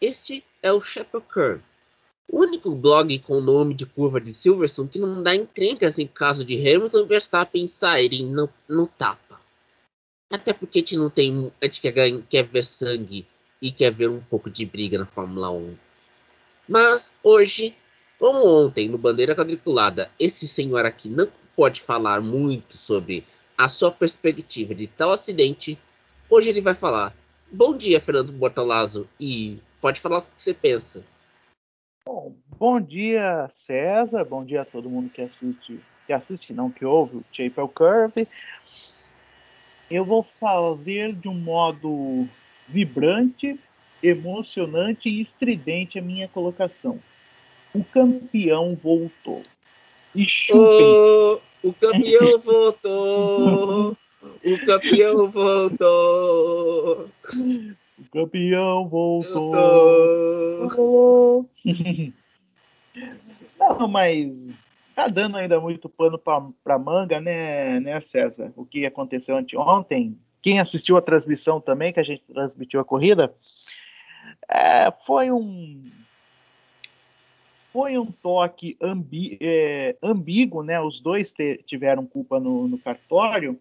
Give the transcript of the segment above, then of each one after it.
Este é o Curve, o único blog com o nome de curva de Silverstone que não dá encrencas em caso de Hamilton e Verstappen saírem no, no tapa. Até porque a gente não tem. A gente quer, quer ver sangue e quer ver um pouco de briga na Fórmula 1. Mas hoje, como ontem no Bandeira Quadriculada, esse senhor aqui não pode falar muito sobre a sua perspectiva de tal acidente, hoje ele vai falar. Bom dia, Fernando Bortolazzo, e pode falar o que você pensa. Bom, bom dia, César. Bom dia a todo mundo que assiste, que assiste, não que ouve o Chapel Curve. Eu vou fazer de um modo vibrante, emocionante e estridente a minha colocação. O campeão voltou. E chupem. Oh, o campeão voltou. O campeão voltou. Campeão voltou. Não, mas tá dando ainda muito pano para manga, né, né, César? O que aconteceu anteontem. Quem assistiu a transmissão também, que a gente transmitiu a corrida, é, foi um foi um toque ambi, é, ambíguo, né? Os dois te, tiveram culpa no, no cartório.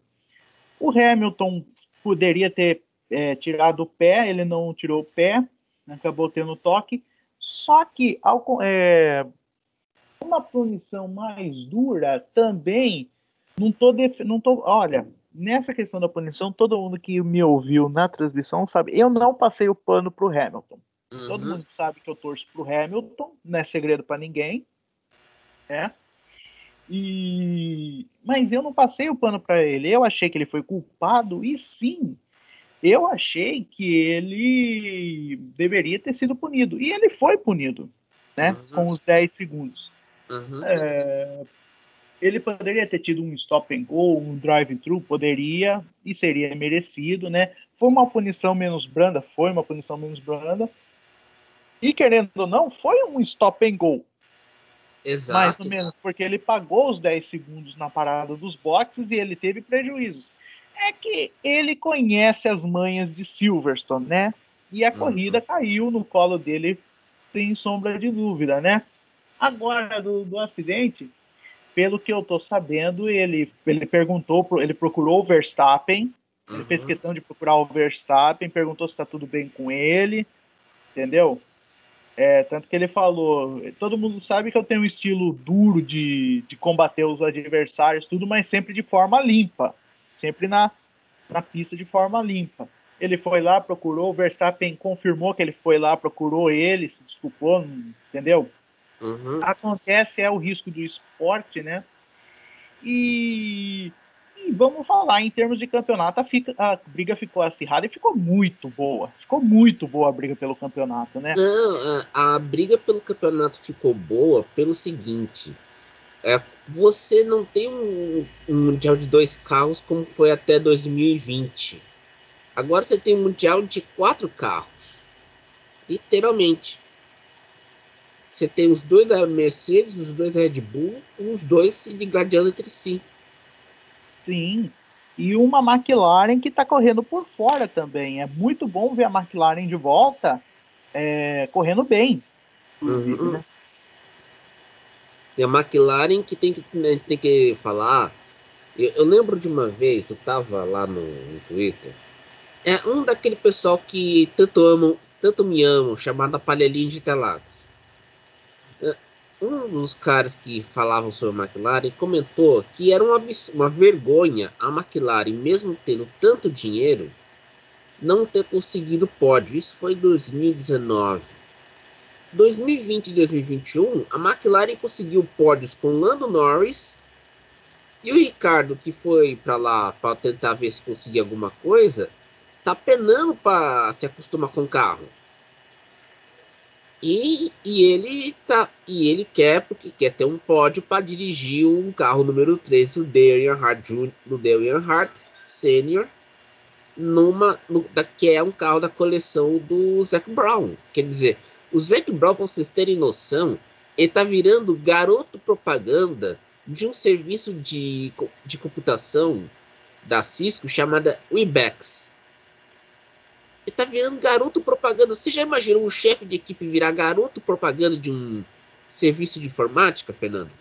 O Hamilton poderia ter é, tirado o pé, ele não tirou o pé, acabou tendo toque. Só que ao, é, uma punição mais dura também não tô, def... não tô olha nessa questão da punição todo mundo que me ouviu na transmissão sabe eu não passei o pano pro Hamilton uhum. todo mundo sabe que eu torço pro Hamilton não é segredo para ninguém né e mas eu não passei o pano para ele eu achei que ele foi culpado e sim eu achei que ele deveria ter sido punido e ele foi punido né uhum. com os 10 segundos Uhum. É, ele poderia ter tido um stop and go, um drive-thru, poderia e seria merecido, né? Foi uma punição menos branda, foi uma punição menos branda. E querendo ou não, foi um stop and go. Exato. Mais ou menos, porque ele pagou os 10 segundos na parada dos boxes e ele teve prejuízos. É que ele conhece as manhas de Silverstone, né? E a uhum. corrida caiu no colo dele sem sombra de dúvida, né? Agora, do, do acidente, pelo que eu estou sabendo, ele, ele perguntou, ele procurou o Verstappen, uhum. ele fez uhum. questão de procurar o Verstappen, perguntou se está tudo bem com ele, entendeu? É, tanto que ele falou, todo mundo sabe que eu tenho um estilo duro de, de combater os adversários, tudo, mas sempre de forma limpa, sempre na, na pista de forma limpa. Ele foi lá, procurou, o Verstappen confirmou que ele foi lá, procurou ele, se desculpou, entendeu? Uhum. Acontece, é o risco do esporte, né? E, e, vamos falar, em termos de campeonato, a, fica, a, briga ficou acirrada e ficou muito boa. Ficou muito boa a briga pelo campeonato, né? Não, a, a briga pelo campeonato ficou boa pelo seguinte. É, você não tem um, um mundial de dois carros como foi até 2020. Agora você tem um mundial de quatro carros. Literalmente. Você tem os dois da Mercedes, os dois da Red Bull, os dois se gladiando entre si. Sim. E uma McLaren que está correndo por fora também. É muito bom ver a McLaren de volta é, correndo bem. Uhum. Né? E a McLaren que tem que, né, tem que falar. Eu, eu, lembro de uma vez, eu estava lá no, no, Twitter. É um daquele pessoal que tanto amam, tanto me amam, chamado Palhelinho de Interlagos um dos caras que falavam sobre a McLaren comentou que era uma, uma vergonha a McLaren, mesmo tendo tanto dinheiro, não ter conseguido pódio. Isso foi em 2019. 2020 e 2021, a McLaren conseguiu pódios com Lando Norris e o Ricardo, que foi para lá para tentar ver se conseguia alguma coisa, tá penando para se acostumar com o carro. E, e ele tá e ele quer porque quer ter um pódio para dirigir o carro número 13 o Dale Earnhardt Jr., do Dale Earnhardt Senior numa no, da, que é um carro da coleção do Zac Brown. Quer dizer, o Zac Brown, para vocês terem noção, ele tá virando garoto propaganda de um serviço de, de computação da Cisco chamada Webex. Ele tá virando garoto propaganda. Você já imaginou um chefe de equipe virar garoto propaganda de um serviço de informática, Fernando?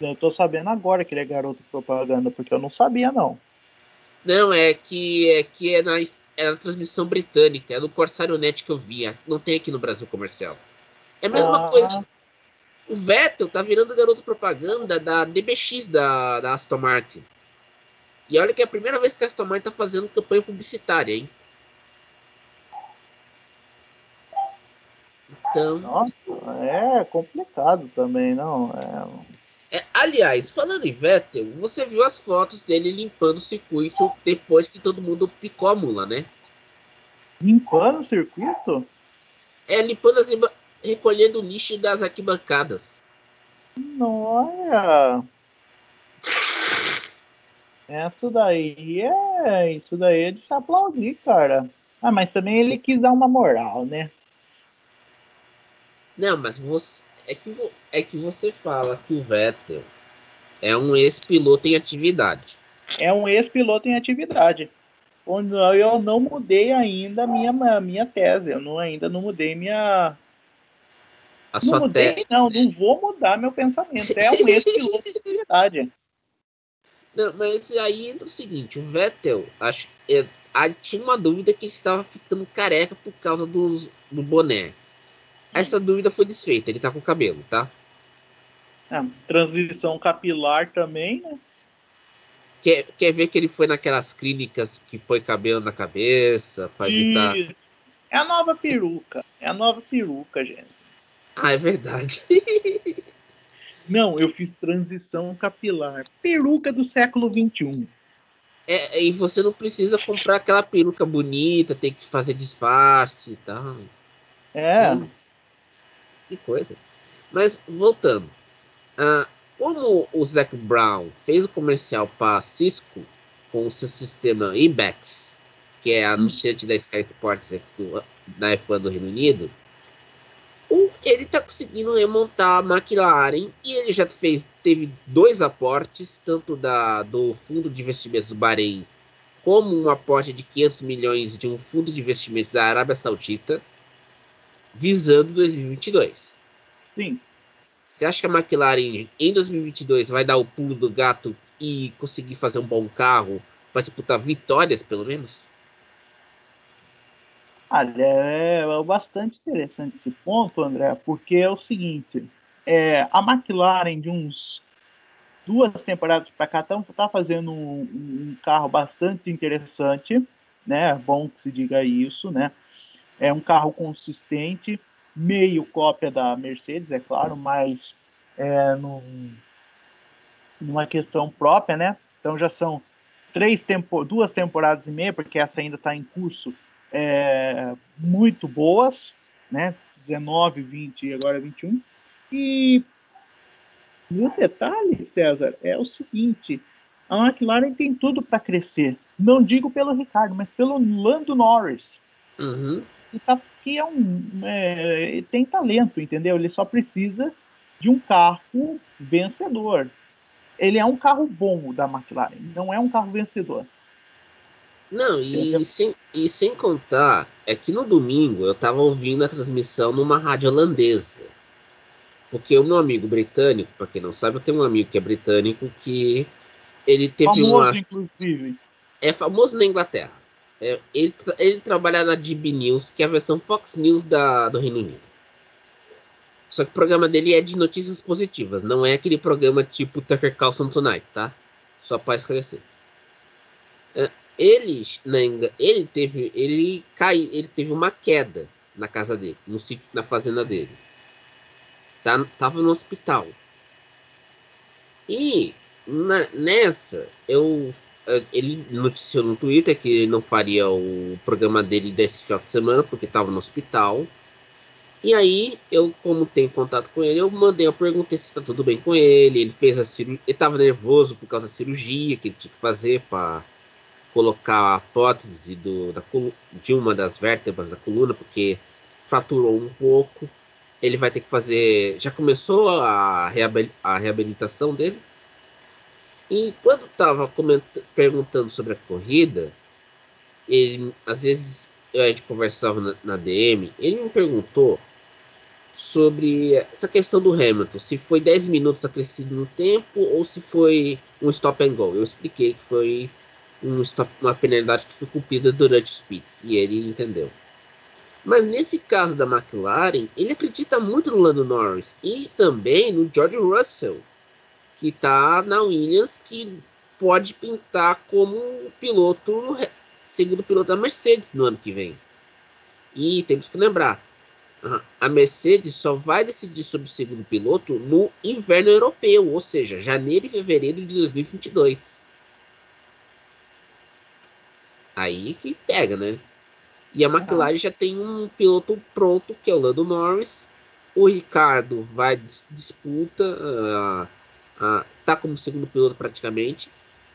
Eu tô sabendo agora que ele é garoto propaganda, porque eu não sabia, não. Não, é que é, que é, na, é na transmissão britânica, é no Corsário Net que eu via. Não tem aqui no Brasil comercial. É a mesma ah. coisa. O Vettel tá virando garoto propaganda da DBX da, da Aston Martin. E olha que é a primeira vez que a Aston Martin tá fazendo campanha publicitária, hein? Então. Nossa, é complicado também, não? É... É, aliás, falando em Vettel, você viu as fotos dele limpando o circuito depois que todo mundo picou a mula, né? Limpando o circuito? É, limpando as, recolhendo o lixo das arquibancadas. Nossa! Isso daí é. Isso daí é de se aplaudir, cara. Ah, mas também ele quis dar uma moral, né? Não, mas você. É que, é que você fala que o Vettel é um ex-piloto em atividade. É um ex-piloto em atividade. Eu não mudei ainda a minha, minha tese. Eu não, ainda não mudei minha, a não mudei, te... não, não vou mudar meu pensamento. É um ex-piloto de atividade. Não, mas aí entra o seguinte, o Vettel, acho, é, tinha uma dúvida que estava ficando careca por causa do, do boné. Essa dúvida foi desfeita, ele tá com cabelo, tá? É, transição capilar também, né? Quer, quer ver que ele foi naquelas clínicas que põe cabelo na cabeça para evitar. É a nova peruca. É a nova peruca, gente. Ah, é verdade. Não, eu fiz transição capilar. Peruca do século XXI. É, e você não precisa comprar aquela peruca bonita, tem que fazer disfarce e tal. É. Hum, que coisa. Mas, voltando. Ah, como o Zac Brown fez o comercial para Cisco com o seu sistema IBEX, que é anunciante da Sky Sports da F1 do Reino Unido, ele está conseguindo remontar a McLaren e ele já fez teve dois aportes, tanto da, do fundo de investimentos do Bahrein, como um aporte de 500 milhões de um fundo de investimentos da Arábia Saudita, visando 2022. Sim. Você acha que a McLaren em 2022 vai dar o pulo do gato e conseguir fazer um bom carro para disputar vitórias, pelo menos? Olha, é, é bastante interessante esse ponto, André, porque é o seguinte: é, a McLaren de uns duas temporadas para cá está tá fazendo um, um, carro bastante interessante, né? É bom que se diga isso, né? É um carro consistente, meio cópia da Mercedes, é claro, mas é num, numa questão própria, né? Então já são três tempo, duas temporadas e meia, porque essa ainda está em curso é, muito boas, né? 19, 20 e agora 21. E o detalhe, César, é o seguinte: a McLaren tem tudo para crescer. Não digo pelo Ricardo, mas pelo Lando Norris. Uhum. Que, tá, que é um, é, tem talento, entendeu? Ele só precisa de um carro vencedor. Ele é um carro bom da McLaren, não é um carro vencedor. Não, e sem, e sem contar, é que no domingo eu tava ouvindo a transmissão numa rádio holandesa. Porque o meu amigo britânico, para quem não sabe, eu tenho um amigo que é britânico que ele teve famoso, uma. inclusive. É famoso na Inglaterra. É, ele, ele trabalha na DB News, que é a versão Fox News da, do Reino Unido. Só que o programa dele é de notícias positivas, não é aquele programa tipo Tucker Carlson Tonight, tá? Só para esclarecer. É, ele, né, ele teve, ele cai, ele teve uma queda na casa dele, no sítio, na fazenda dele. Tá, tava no hospital. E na, nessa, eu ele noticiou no Twitter que ele não faria o programa dele desse final de semana porque estava no hospital. E aí, eu, como tenho contato com ele, eu mandei, eu perguntei se está tudo bem com ele. Ele fez a cirurgia, ele estava nervoso por causa da cirurgia que ele tinha que fazer para colocar a prótese do, da, de uma das vértebras da coluna, porque fraturou um pouco. Ele vai ter que fazer. Já começou a, a reabilitação dele. E quando estava perguntando sobre a corrida, ele, às vezes, a gente conversava na, na DM, ele me perguntou sobre essa questão do Hamilton, se foi 10 minutos acrescido no tempo ou se foi um stop and go. Eu expliquei que foi um stop, uma penalidade que foi cumprida durante os pits e ele entendeu. Mas nesse caso da McLaren, ele acredita muito no Lando Norris e também no George Russell, que está na Williams, que pode pintar como piloto, segundo piloto da Mercedes no ano que vem. E temos que lembrar, a Mercedes só vai decidir sobre o segundo piloto no inverno europeu, ou seja, janeiro e fevereiro de 2022. Aí que pega, né? E a McLaren já tem um piloto pronto, que é o Lando Norris. O Ricardo vai disputa, uh, uh, tá como segundo piloto praticamente.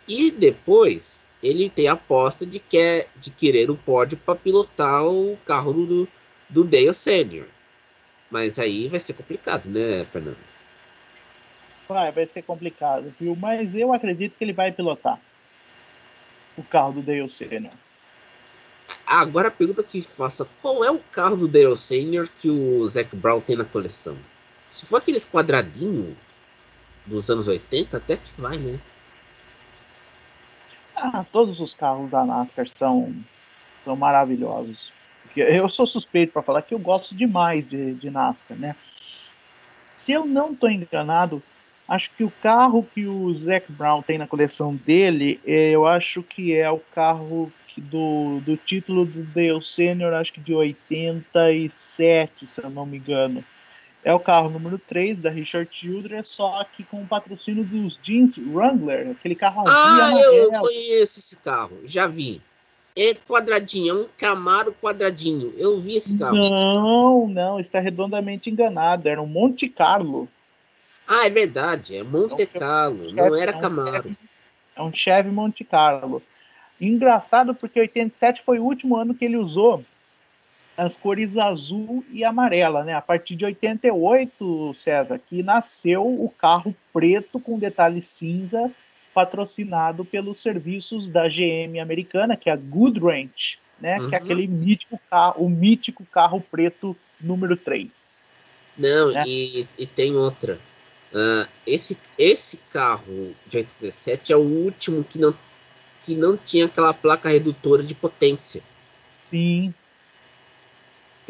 E depois ele tem a aposta de, quer, de querer o pódio para pilotar o carro do, do Dale Senior. Mas aí vai ser complicado, né, Fernando? Vai, vai ser complicado, viu? Mas eu acredito que ele vai pilotar o carro do Dale Senior. Agora a pergunta que faça: qual é o carro do Dale Senior que o Zac Brown tem na coleção? Se for aqueles quadradinhos dos anos 80, até que vai, né? Ah, todos os carros da NASCAR são, são maravilhosos. Eu sou suspeito para falar que eu gosto demais de, de NASCAR, né? Se eu não estou enganado, acho que o carro que o Zac Brown tem na coleção dele, é, eu acho que é o carro do, do título do Dale Senior, acho que de 87, se eu não me engano. É o carro número 3 da Richard Childress, só que com o patrocínio dos jeans Wrangler, aquele carro azul ah, eu conheço esse carro, já vi. É quadradinho, é um Camaro quadradinho. Eu vi esse carro. Não, não, está redondamente enganado. Era um Monte Carlo. Ah, é verdade, é Monte é um Carlo, não era é Camaro. É um Chevy Monte Carlo. Engraçado porque 87 foi o último ano que ele usou as cores azul e amarela, né? A partir de 88, César, que nasceu o carro preto com detalhe cinza, patrocinado pelos serviços da GM americana, que é a Goodwrench, né? Uhum. Que é uhum. aquele mítico carro, o mítico carro preto número 3. Não, né? e, e, tem outra. Uh, esse, esse carro de 87 é o último que não, que não tinha aquela placa redutora de potência. Sim.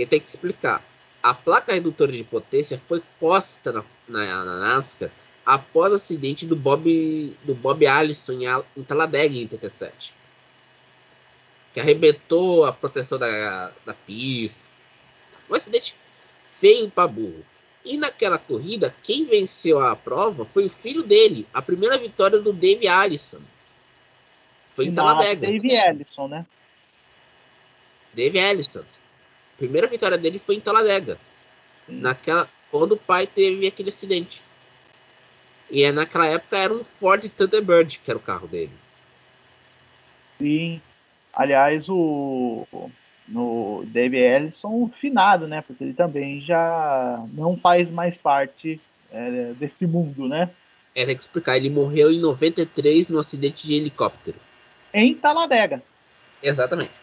Porque tem que explicar. A placa redutora de potência foi posta na, na, na NASCAR após o acidente do Bob, do Bob Allison em, em Talladega em 87. Que arrebentou a proteção da, da pista. Foi um acidente feio para burro. E naquela corrida, quem venceu a prova foi o filho dele. A primeira vitória do Dave Allison. Foi em Talladega. Dave Allison, né? Dave Allison primeira vitória dele foi em Talladega. Naquela, quando o pai teve aquele acidente. E é, naquela época era um Ford Thunderbird que era o carro dele. Sim. Aliás, o no Dave Ellison finado, né? Porque ele também já não faz mais parte é, desse mundo, né? É, tem que explicar. Ele morreu em 93 no acidente de helicóptero. Em Talladega. Exatamente.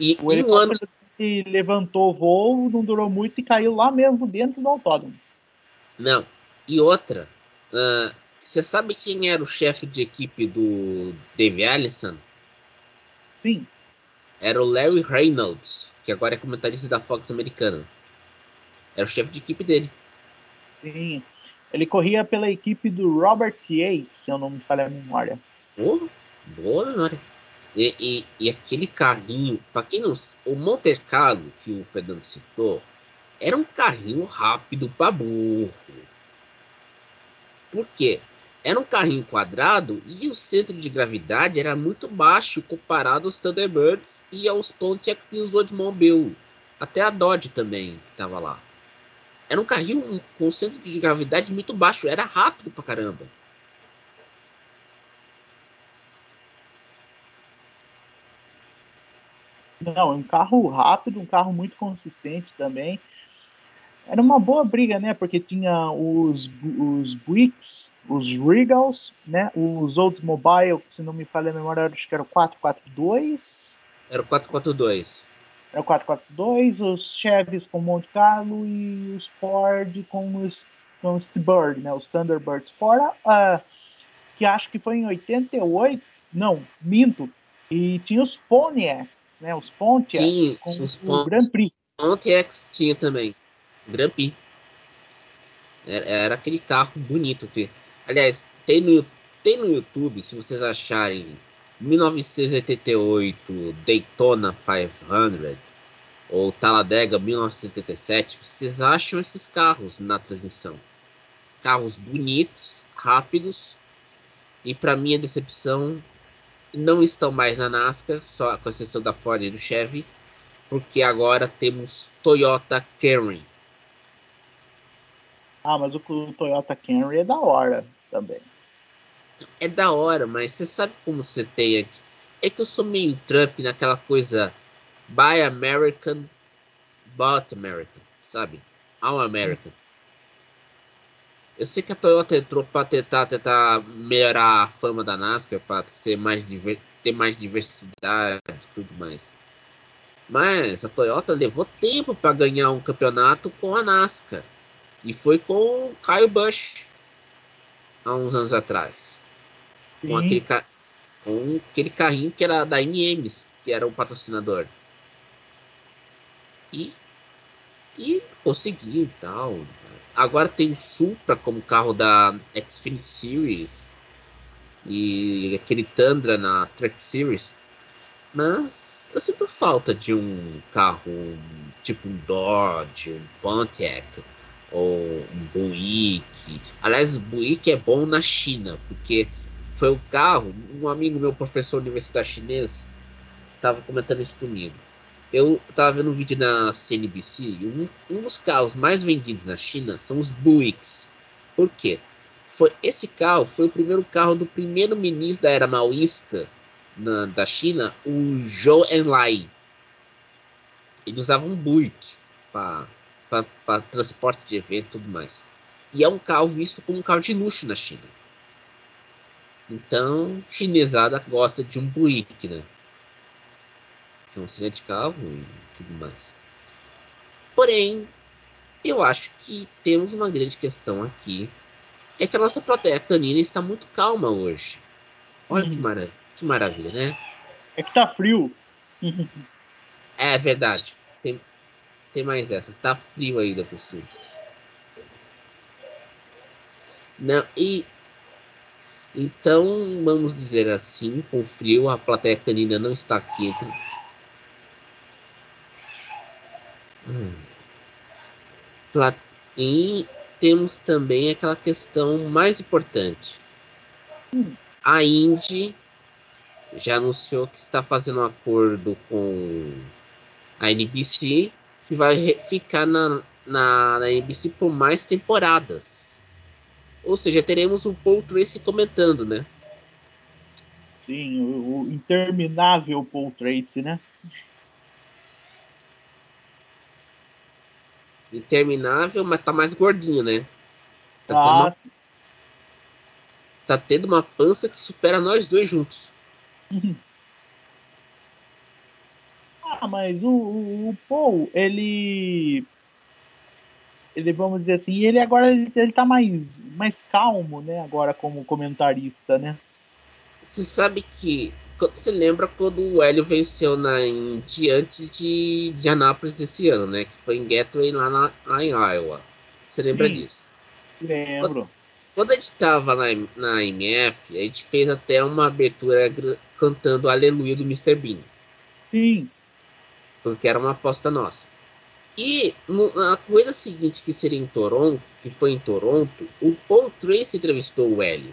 E o um ano que levantou o voo, não durou muito e caiu lá mesmo dentro do autódromo. Não. E outra, uh, você sabe quem era o chefe de equipe do Dave Allison? Sim. Era o Larry Reynolds, que agora é comentarista da Fox americana. Era o chefe de equipe dele. Sim. Ele corria pela equipe do Robert Yates, se eu não me falha a memória. Oh, boa memória. E, e, e aquele carrinho, para quem não o Monte Carlo que o Fernando citou, era um carrinho rápido para burro. Por quê? Era um carrinho quadrado e o centro de gravidade era muito baixo comparado aos Thunderbirds e aos Pontiacs e os Oldsmobile. Até a Dodge também, que estava lá. Era um carrinho com centro de gravidade muito baixo, era rápido pra caramba. Não, um carro rápido, um carro muito consistente também. era uma boa briga, né? Porque tinha os, os Buicks, os Regals, né? Os Oldsmobile, se não me falha a memória, acho que era o 442. Era o 442. Era o 442, os Chevys com Monte Carlo e os Ford com os, com os T-Bird, né? Os Thunderbirds. Fora, uh, que acho que foi em 88, não, minto, e tinha os Pontiacs, né? Os Pontiacs Sim, com os o Pon- Grand Prix. Pontiacs tinha também. Grand Prix. Era, era aquele carro bonito que. Aliás, tem no, tem no YouTube, se vocês acharem 1988 Daytona 500 ou Talladega 1977, vocês acham esses carros na transmissão. Carros bonitos, rápidos e para minha decepção não estão mais na NASCAR, só com exceção da Ford e do Chevy, porque agora temos Toyota Camry. Ah, mas o, o Toyota Camry é da hora também. É da hora, mas você sabe como você tem aqui? É que eu sou meio Trump naquela coisa Buy American, Bought American, sabe? All American. Eu sei que a Toyota entrou para tentar, tentar melhorar a fama da NASCAR, para ser mais ter mais diversidade e tudo mais. Mas a Toyota levou tempo para ganhar um campeonato com a NASCAR. E foi com o Kyle Busch há uns anos atrás. Com aquele, com aquele carrinho que era da M&M's, que era o patrocinador. E, e conseguiu tal. Agora tem o Supra como carro da Xfinity Series e aquele Tundra na Track Series. Mas eu sinto falta de um carro tipo um Dodge, um Pontiac ou um Buick. Aliás, Buick é bom na China, porque foi o carro, um amigo meu, professor universitário chinês, estava comentando isso comigo. Eu estava vendo um vídeo na CNBC e um, um dos carros mais vendidos na China são os Buicks. Por quê? Foi, esse carro foi o primeiro carro do primeiro ministro da era maoísta na- da China, o Zhou Enlai. Ele usava um Buick para transporte de evento e tudo mais. E é um carro visto como um carro de luxo na China. Então, chinesada gosta de um Buick, né? Que é um excelente carro e tudo mais. Porém, eu acho que temos uma grande questão aqui. É que a nossa plateia canina está muito calma hoje. Olha que, Uhum. mara que maravilha, né? É que tá frio. É verdade. Tem, tem mais essa. Tá frio ainda por cima. Não, e. Então, vamos dizer assim, com frio, a plateia canina não está quente. Hum. Pla- E temos também aquela questão mais importante. A Indy já anunciou que está fazendo um acordo com a NBC que vai ficar na, na, na NBC por mais temporadas. Ou seja, teremos o Paul Tracy comentando, né? Sim, o, o interminável Paul Tracy, né? Interminável, mas tá mais gordinho, né? Tá, tendo Ah, uma, tá tendo uma pança que supera nós dois juntos. ah, mas o, o, o Paul, ele. Ele, vamos dizer assim, ele agora ele, ele tá mais, mais calmo, né? Agora como comentarista, né? Você sabe que. Você lembra quando o Hélio venceu na Indy antes de, de Anápolis esse ano, né? Que foi em Gateway lá, na, lá em Iowa. Você lembra Sim. disso? Lembro. Quando a gente tava na, na MF, a gente fez até uma abertura cantando Aleluia do Mr. Bean. Sim. Porque era uma aposta nossa. E no- na corrida seguinte, que seria em Toronto, que foi em Toronto, o Paul Tracy entrevistou o Hélio.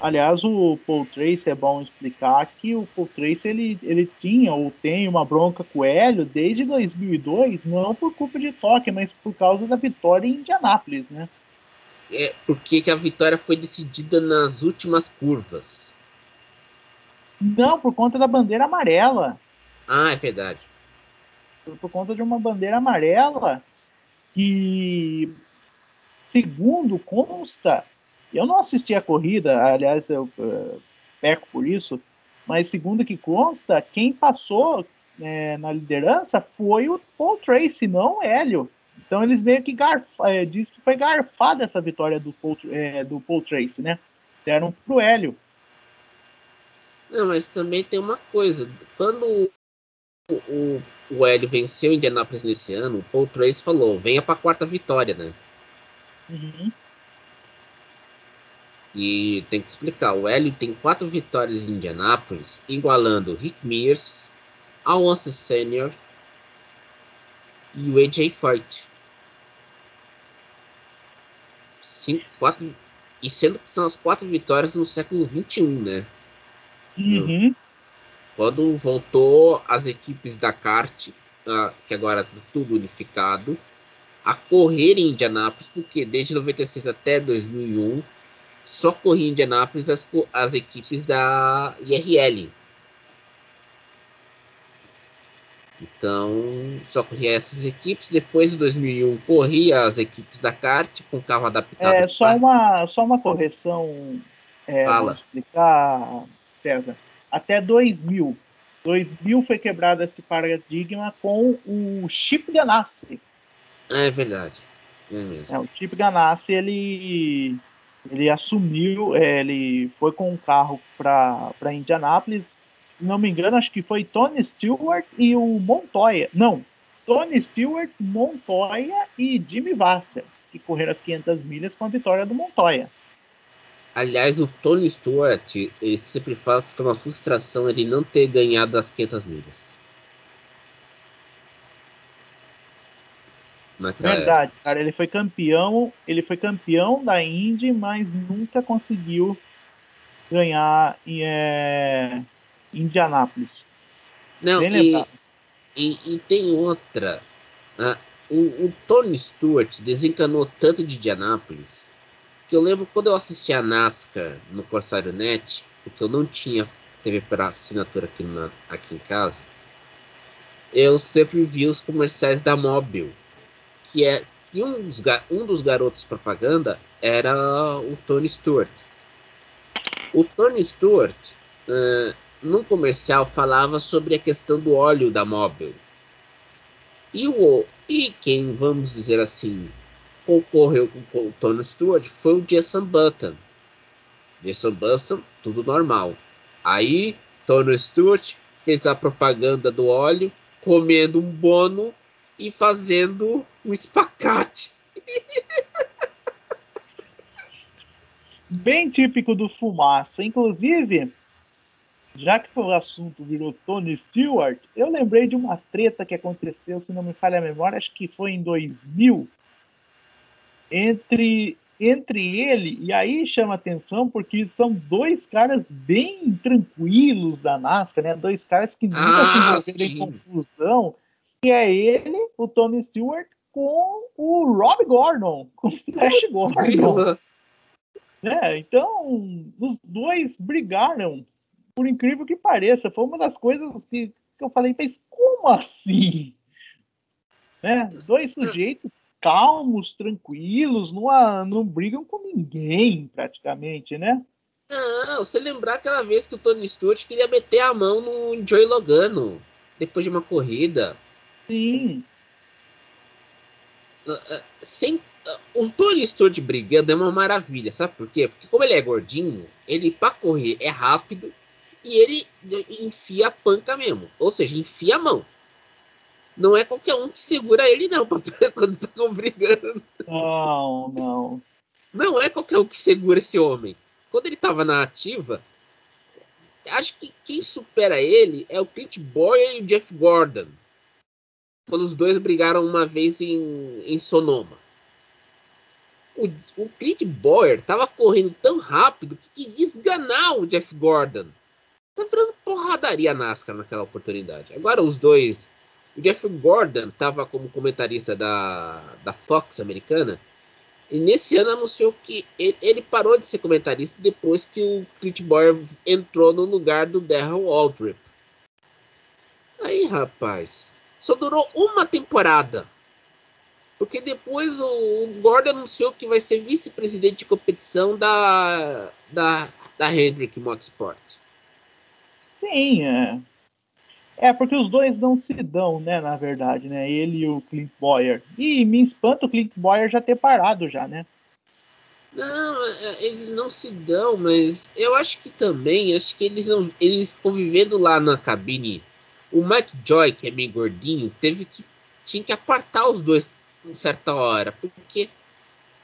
Aliás, o Paul Tracy é bom explicar que o Paul Tracy ele, ele tinha ou tem uma bronca com o Hélio desde 2002, não por culpa de toque, mas por causa da vitória em Indianápolis, né? É porque que a vitória foi decidida nas últimas curvas. Não, por conta da bandeira amarela. Ah, é verdade. Foi por conta de uma bandeira amarela que, segundo consta, eu não assisti a corrida, aliás, eu uh, peco por isso, mas segundo que consta, quem passou é, na liderança foi o Paul Tracy, não o Hélio. Então eles meio que garfa, é, diz que foi garfada essa vitória do Paul, é, do Paul Tracy, né? Deram pro Hélio. Não, mas também tem uma coisa. Quando o, o, o Hélio venceu Indianápolis nesse ano, o Paul Tracy falou: venha para a quarta vitória, né? Uhum. E tem que explicar: o Hélio tem quatro vitórias em Indianápolis, igualando Rick Mears, Alonso Senior e o AJ Fight. Cinco, quatro, e sendo que são as quatro vitórias no século XXI, né? Uhum. Quando voltou as equipes da kart, uh, que agora tá tudo unificado, a correr em Indianápolis, porque desde 96 até 2001 só corria em Indianápolis as, as equipes da IRL. Então, só corria essas equipes. Depois, em 2001, corria as equipes da kart com carro adaptado. É, só uma, só uma correção. É, Fala. Vou explicar, César. Até 2000. 2000 foi quebrado esse paradigma com o Chip Ganassi. É verdade. É. É, o Chip Ganassi, ele, ele assumiu, é, ele foi com um carro para Indianápolis. Se não me engano, acho que foi Tony Stewart e o Montoya. Não, Tony Stewart, Montoya e Jimmy Vasser, que correram as 500 milhas com a vitória do Montoya. Aliás, o Tony Stewart ele sempre fala que foi uma frustração ele não ter ganhado as 500 milhas. Naquela Verdade, época. cara. Ele foi campeão, ele foi campeão da Indy, mas nunca conseguiu ganhar em é, Indianápolis. Não, e, e, e, tem outra. Né? O, o Tony Stewart desencanou tanto de Indianápolis que eu lembro quando eu assisti a NASCAR no Corsário Net, porque eu não tinha TV para assinatura aqui, na, aqui em casa, eu sempre vi os comerciais da Mobil, que é que um dos, um dos garotos propaganda era o Tony Stewart. O Tony Stewart, uh, num comercial, falava sobre a questão do óleo da Mobil. E, o, e quem, vamos dizer assim, concorreu com o Tony Stewart foi o Jason Button. Jason Button, tudo normal. Aí, Tony Stewart fez a propaganda do óleo, comendo um bono e fazendo um espacate. Bem típico do Fumaça. Inclusive, já que o assunto virou Tony Stewart, eu lembrei de uma treta que aconteceu, se não me falha a memória, acho que foi em 2000, entre entre ele, e aí chama atenção porque são dois caras bem tranquilos da NASCAR, né? Dois caras que nunca ah, se envolveram em confusão, que é ele, o Tony Stewart, com o Rob Gordon, com o Flash Gordon. É, então, os dois brigaram, por incrível que pareça. Foi uma das coisas que, que eu falei, mas como assim? Né? Dois sujeitos calmos, tranquilos, não, não brigam com ninguém, praticamente, né? Não, você lembrar aquela vez que o Tony Stewart queria meter a mão no Joey Logano depois de uma corrida. Sim. Ah, ah, sem, o Tony Stewart brigando é uma maravilha, sabe por quê? Porque como ele é gordinho, ele para correr é rápido e ele enfia a panca mesmo, ou seja, enfia a mão. Não é qualquer um que segura ele, não, quando estão brigando. Não, não. Não é qualquer um que segura esse homem. Quando ele estava na ativa, acho que quem supera ele é o Clint Boyer e o Jeff Gordon. Quando os dois brigaram uma vez em, em Sonoma. O, o Clint Boyer estava correndo tão rápido que queria esganar o Jeff Gordon. Tá virando porradaria NASCAR naquela oportunidade. Agora os dois o Jeff Gordon estava como comentarista da, da Fox americana. E nesse ano anunciou que ele, ele, parou de ser comentarista depois que o Clint Boyer entrou no lugar do Darrell Aldrip. Aí, rapaz, só durou uma temporada. Porque depois o, o Gordon anunciou que vai ser vice-presidente de competição da, da, da Hendrick Motorsport. Sim, é. É, porque os dois não se dão, né, na verdade, né? Ele e o Clint Boyer. E me espanta o Clint Boyer já ter parado já, né? Não, é, eles não se dão, mas eu acho que também, acho que eles não, eles convivendo lá na cabine, o Mike Joy, que é meio gordinho, teve que tinha que apartar os dois em certa hora, porque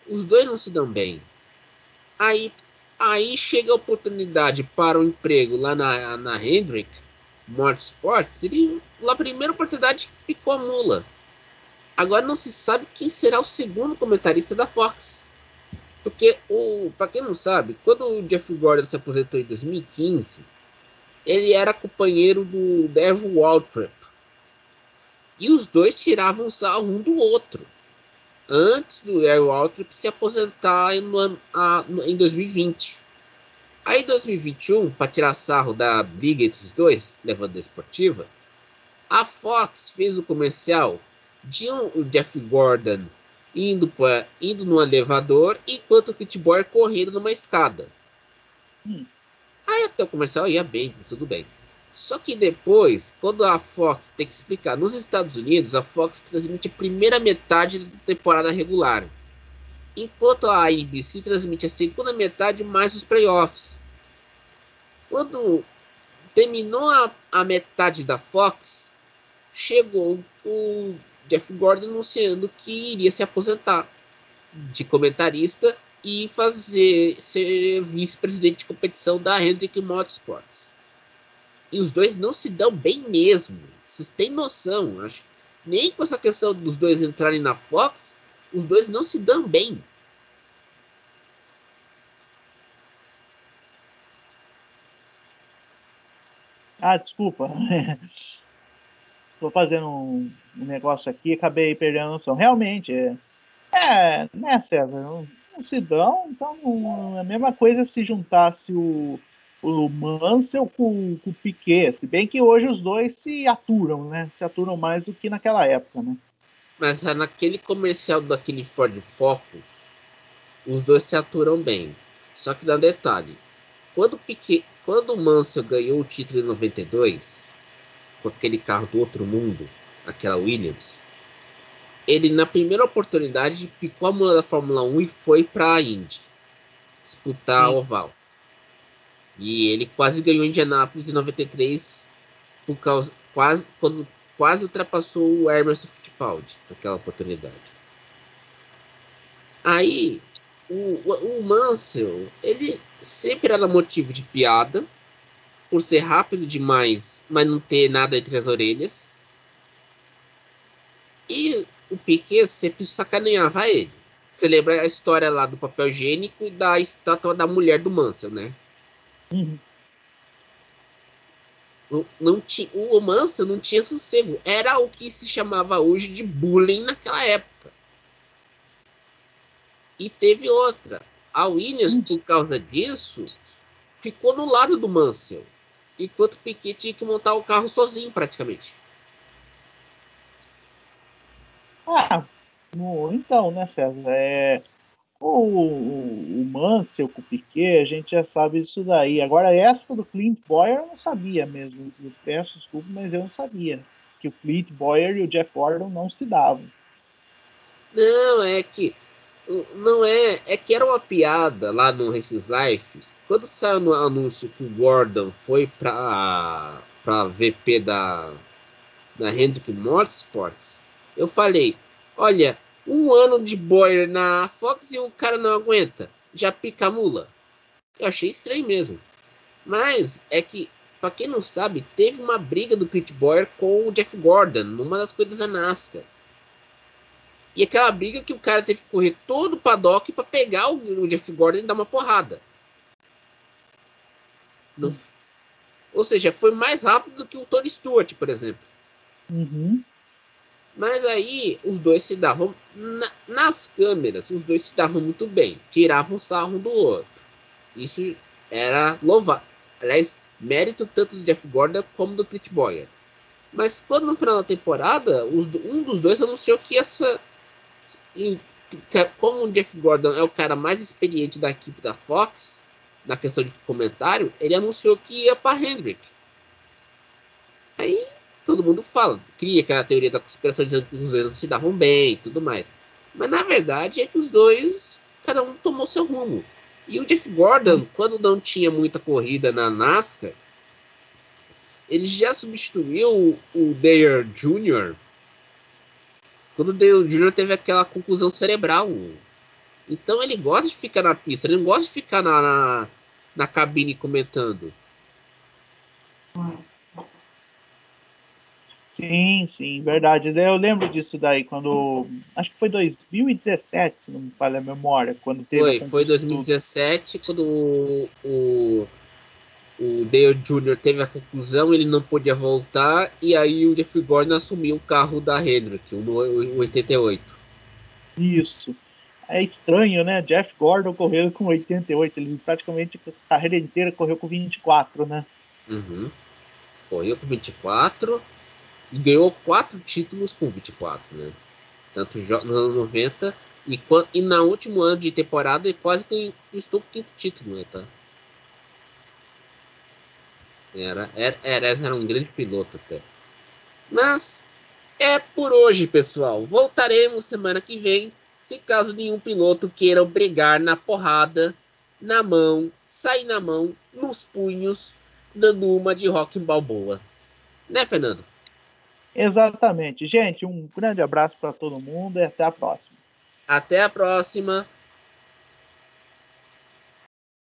os dois não se dão bem. Aí, aí chega a oportunidade para o um emprego lá na, na Hendrick Motorsport, seria a primeira oportunidade picou a mula. Agora não se sabe quem será o segundo comentarista da Fox. Porque, o, para quem não sabe, quando o Jeff Gordon se aposentou em 2015, ele era companheiro do Devil Waltrip. E os dois tiravam sarro um do outro. Antes do Devil Waltrip se aposentar em, a, em 2020. Aí em 2021, para tirar sarro da briga entre os dois, levando a esportiva, a Fox fez o comercial de um, o Jeff Gordon indo, pra, indo no elevador enquanto o Pit Boy correndo numa escada. Hum. Até o comercial ia bem, tudo bem. Só que depois, quando a Fox tem que explicar, nos Estados Unidos a Fox transmite a primeira metade da temporada regular enquanto a ABC transmite a segunda metade mais os playoffs. Quando terminou a, a metade da Fox, chegou o Jeff Gordon anunciando que iria se aposentar de comentarista e fazer ser vice-presidente de competição da Hendrick Motorsports. E os dois não se dão bem mesmo. Vocês têm noção? Acho nem com essa questão dos dois entrarem na Fox, os dois não se dão bem. Ah, desculpa. Estou fazendo um, um, negócio aqui acabei perdendo a noção. Realmente, é, é né, César? Não se dão, então não, é a mesma coisa se juntasse o, o Mansell com, com o Piquet. Se bem que hoje os dois se aturam, né? Se aturam mais do que naquela época, né? Mas naquele comercial daquele Ford Focus, os dois se aturam bem. Só que dá detalhe. Quando o, Piquet, quando o Mansell ganhou o título em 92, com aquele carro do outro mundo, aquela Williams, ele na primeira oportunidade picou a mula da Fórmula 1 e foi para a Indy disputar a oval. E ele quase ganhou Indianápolis em 93 por causa quase quando quase ultrapassou o Emerson Fittipaldi naquela oportunidade. Aí, o, o, Mansell, ele sempre era motivo de piada, por ser rápido demais, mas não ter nada entre as orelhas. E o Piquet sempre sacaneava ele. Você lembra a história lá do papel higiênico e da estátua da mulher do Mansell, né? Uhum não tinha, o Mansell não tinha sossego. Era o que se chamava hoje de bullying naquela época. E teve outra. A Williams, por causa disso, ficou no lado do Mansell. Enquanto o Piquet tinha que montar o carro sozinho, praticamente. Ah, então, né, César? É, o, o, o Mansell com o Piquet, a gente já sabe disso daí. Agora, essa do Clint Boyer eu não sabia mesmo. Eu peço desculpa, mas eu não sabia. Que o Clint Boyer e o Jeff Gordon não se davam. Não, é que. Não é. É que era uma piada lá no Races Life. Quando saiu no anúncio que o Gordon foi para para VP da, da Hendrick Motorsports, eu falei: olha, um ano de Boyer na Fox e o cara não aguenta. Já pica a mula. Eu achei estranho mesmo. Mas é que, pra quem não sabe, teve uma briga do Pete Boyer com o Jeff Gordon numa das coisas da NASCAR. E aquela briga que o cara teve que correr todo o paddock para pegar o, Jeff Gordon e dar uma porrada. Não... Ou seja, foi mais rápido do que o Tony Stewart, por exemplo. Uhum. Mas aí os dois se davam na, nas câmeras, os dois se davam muito bem, tiravam sarro um do outro. Isso era louvável. Aliás, mérito tanto do Jeff Gordon como do Pete Boyer. Mas quando no final da temporada, um dos dois anunciou que essa. Como o Jeff Gordon é o cara mais experiente da equipe da Fox, na questão de comentário, ele anunciou que ia para Hendrick. Aí todo mundo fala, cria aquela teoria da conspiração dizendo que os dois se davam bem e tudo mais. Mas na verdade é que os dois, cada um tomou seu rumo. E o Jeff Gordon, quando não tinha muita corrida na NASCAR, ele já substituiu o Dale Jr. Quando o Dale Jr. teve aquela conclusão cerebral. Então ele gosta de ficar na pista, ele não gosta de ficar na, na, na cabine comentando. Sim, sim, verdade. Eu lembro disso daí quando. Acho que foi 2017, se não me falha a memória. Quando teve foi, foi 2017, quando o, o, o Dale Jr. teve a conclusão, ele não podia voltar, e aí o Jeff Gordon assumiu o carro da Hendrick, o, o 88. Isso. É estranho, né? Jeff Gordon correu com 88, ele praticamente a carreira inteira correu com 24, né? Uhum. Correu com 24 e ganhou quatro títulos com 24, né? Tanto nos anos 90 e, e na último ano de temporada ele quase conquistou o quinto título, né, tá? Era, era, era, era um grande piloto até. Mas é por hoje, pessoal. Voltaremos semana que vem, se caso nenhum piloto queira brigar na porrada, na mão, sair na mão, nos punhos, dando uma de rock balboa. Né, Fernando? Exatamente. Gente, um grande abraço para todo mundo e até a próxima. Até a próxima.